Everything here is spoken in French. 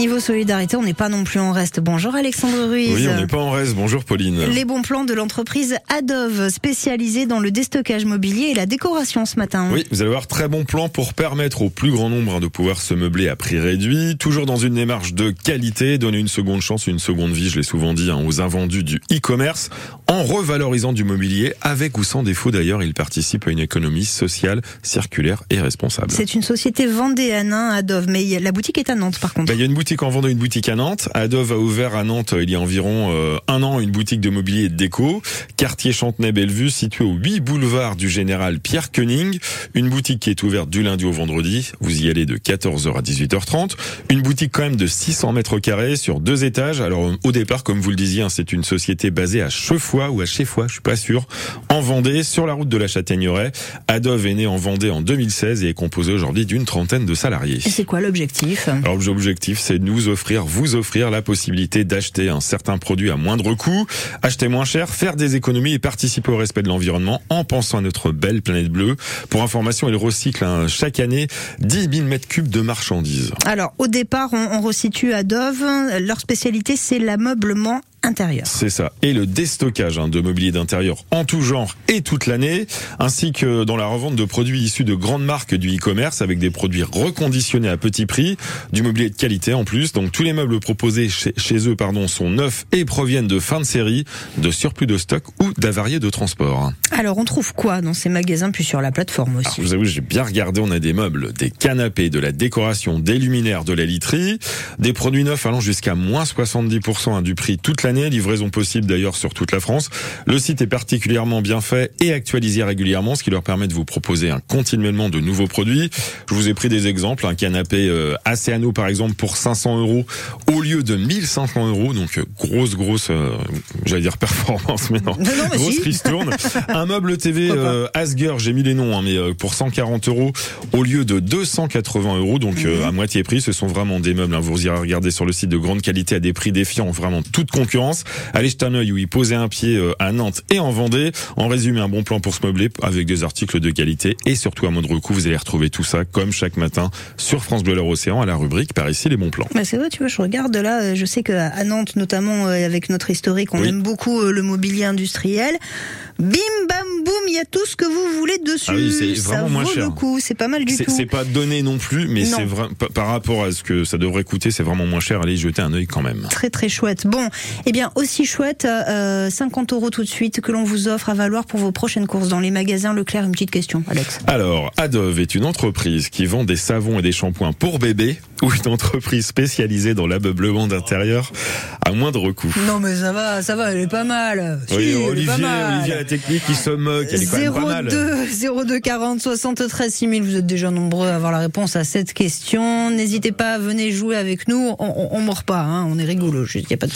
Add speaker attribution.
Speaker 1: Niveau solidarité, on n'est pas non plus en reste. Bonjour Alexandre Ruiz.
Speaker 2: Oui, on n'est pas en reste. Bonjour Pauline.
Speaker 1: Les bons plans de l'entreprise Adov, spécialisée dans le déstockage mobilier et la décoration ce matin.
Speaker 2: Oui, vous allez voir, très bon plan pour permettre au plus grand nombre hein, de pouvoir se meubler à prix réduit, toujours dans une démarche de qualité, donner une seconde chance, une seconde vie, je l'ai souvent dit, hein, aux invendus du e-commerce, en revalorisant du mobilier, avec ou sans défaut d'ailleurs, il participe à une économie sociale, circulaire et responsable.
Speaker 1: C'est une société vendéenne, hein, Adov, mais la boutique est à Nantes par contre.
Speaker 2: Bah, y a une boutique en Vendée, une boutique à Nantes. Adov a ouvert à Nantes euh, il y a environ euh, un an une boutique de mobilier et de déco. Quartier Chantenay-Bellevue, situé au 8 boulevard du Général Pierre Koenig. Une boutique qui est ouverte du lundi au vendredi. Vous y allez de 14h à 18h30. Une boutique quand même de 600 mètres carrés sur deux étages. Alors au départ, comme vous le disiez, hein, c'est une société basée à Chefois ou à Chefois, je suis pas sûr, en Vendée, sur la route de la Châtaigneraie. Adov est né en Vendée en 2016 et est composé aujourd'hui d'une trentaine de salariés.
Speaker 1: Et c'est quoi l'objectif?
Speaker 2: Alors l'objectif, c'est nous offrir, vous offrir la possibilité d'acheter un certain produit à moindre coût, acheter moins cher, faire des économies et participer au respect de l'environnement en pensant à notre belle planète bleue. Pour information, il recycle chaque année 10 000 mètres cubes de marchandises.
Speaker 1: Alors au départ, on, on resitue à Dove. Leur spécialité, c'est l'ameublement intérieur.
Speaker 2: C'est ça. Et le déstockage hein, de mobilier d'intérieur en tout genre et toute l'année, ainsi que dans la revente de produits issus de grandes marques du e-commerce avec des produits reconditionnés à petit prix, du mobilier de qualité en plus. Donc tous les meubles proposés chez, chez eux pardon, sont neufs et proviennent de fin de série, de surplus de stock ou d'avariés de transport.
Speaker 1: Alors on trouve quoi dans ces magasins puis sur la plateforme aussi
Speaker 2: Alors, Je vous avoue, j'ai bien regardé, on a des meubles, des canapés, de la décoration, des luminaires, de la literie, des produits neufs allant jusqu'à moins 70% hein, du prix toute l'année, livraison possible d'ailleurs sur toute la France. Le site est particulièrement bien fait et actualisé régulièrement, ce qui leur permet de vous proposer un continuellement de nouveaux produits. Je vous ai pris des exemples, un canapé euh, Aseano par exemple pour 500 euros au lieu de 1500 euros, donc euh, grosse grosse, euh, j'allais dire performance, mais non,
Speaker 1: Non, non, mais
Speaker 2: grosse
Speaker 1: si.
Speaker 2: ristourne. un meuble TV euh, Asger, j'ai mis les noms, hein, mais euh, pour 140 euros au lieu de 280 euros, donc euh, à moitié prix. Ce sont vraiment des meubles. hein. Vous irez regarder sur le site de grande qualité à des prix défiant vraiment toute concurrence. Allez jeter un œil où y poser un pied euh, à Nantes et en Vendée. En résumé, un bon plan pour se meubler avec des articles de qualité et surtout à moindre coût. Vous allez retrouver tout ça comme chaque matin sur France Bleu Océan à la rubrique par ici les bons plans.
Speaker 1: Bah, c'est vrai, tu vois, je regarde là, euh, je sais qu'à Nantes, notamment euh, avec notre historique, on
Speaker 2: Oui.
Speaker 1: aime beaucoup le mobilier industriel. Bim, bam, boum, il y a tout ce que vous voulez dessus.
Speaker 2: Ah oui, c'est
Speaker 1: ça
Speaker 2: vraiment moins
Speaker 1: vaut
Speaker 2: cher.
Speaker 1: le coup, c'est pas mal du tout.
Speaker 2: c'est pas donné non plus, mais c'est par rapport à ce que ça devrait coûter, c'est vraiment moins cher. Allez jeter un œil quand même.
Speaker 1: Très très chouette. Bon, eh bien aussi chouette, euh, 50 euros tout de suite que l'on vous offre à valoir pour vos prochaines courses dans les magasins Leclerc. Une petite question, Alex.
Speaker 2: Alors, Adove est une entreprise qui vend des savons et des shampoings pour bébés ou une entreprise spécialisée dans l'ameublement d'intérieur à moindre coût.
Speaker 1: Non mais ça va, ça va, elle est pas mal.
Speaker 2: Oui, Olivier,
Speaker 1: pas mal.
Speaker 2: Olivier, la technique, il se moque, elle est quand même pas mal.
Speaker 1: 02 02 40 73 6000. Vous êtes déjà nombreux à avoir la réponse à cette question. N'hésitez pas, venez jouer avec nous. On, on, on mord pas, hein. on est rigolo. Il y a pas de